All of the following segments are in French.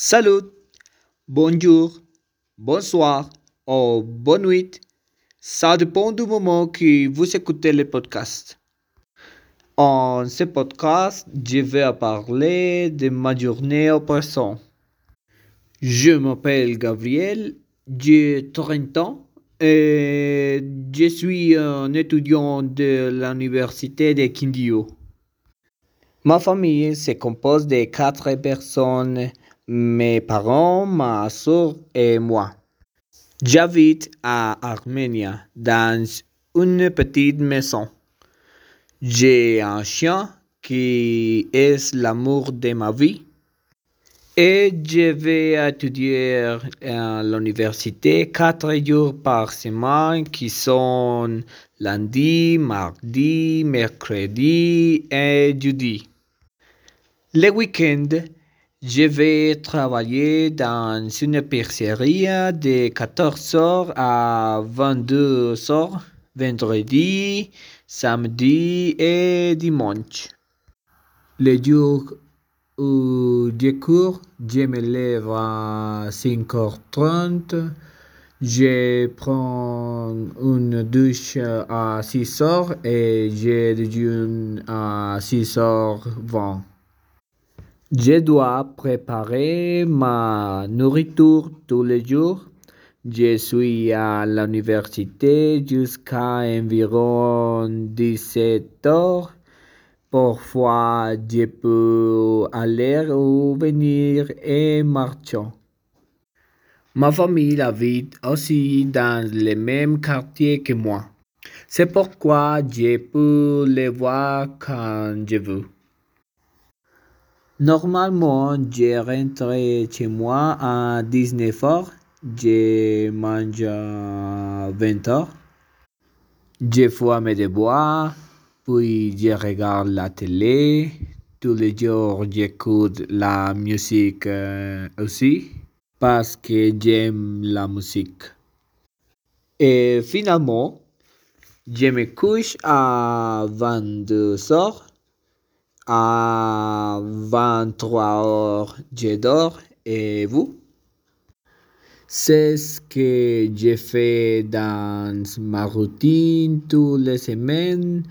Salut, bonjour, bonsoir ou bonne nuit. Ça dépend du moment que vous écoutez le podcast. En ce podcast, je vais parler de ma journée au présent. Je m'appelle Gabriel, j'ai 30 ans et je suis un étudiant de l'université de Kindio. Ma famille se compose de quatre personnes, mes parents, ma soeur et moi. J'habite à Arménie, dans une petite maison. J'ai un chien qui est l'amour de ma vie. Et je vais étudier à l'université quatre jours par semaine qui sont lundi, mardi, mercredi et jeudi. Le week-end, je vais travailler dans une pizzeria de 14h à 22h, vendredi, samedi et dimanche. Les jours où je cours, je me lève à 5h30. Je prends une douche à 6h et je déjeune à 6h20. Je dois préparer ma nourriture tous les jours. Je suis à l'université jusqu'à environ 17 heures. Parfois, je peux aller ou venir et marcher. Ma famille habite aussi dans le même quartier que moi. C'est pourquoi je peux les voir quand je veux. Normalement, je rentre chez moi à 19h. Je mange à 20h. Je fais mes devoirs, puis je regarde la télé. Tous les jours, j'écoute la musique euh, aussi parce que j'aime la musique. Et finalement, je me couche à 22h. À 23h, je dors. Et vous? C'est ce que je fais dans ma routine toutes les semaines.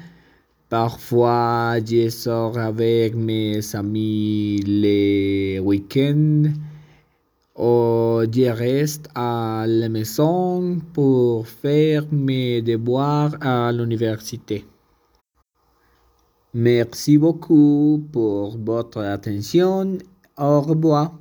Parfois, je sors avec mes amis les week-ends. Ou je reste à la maison pour faire mes devoirs à l'université. Merci beaucoup pour votre attention. Au revoir.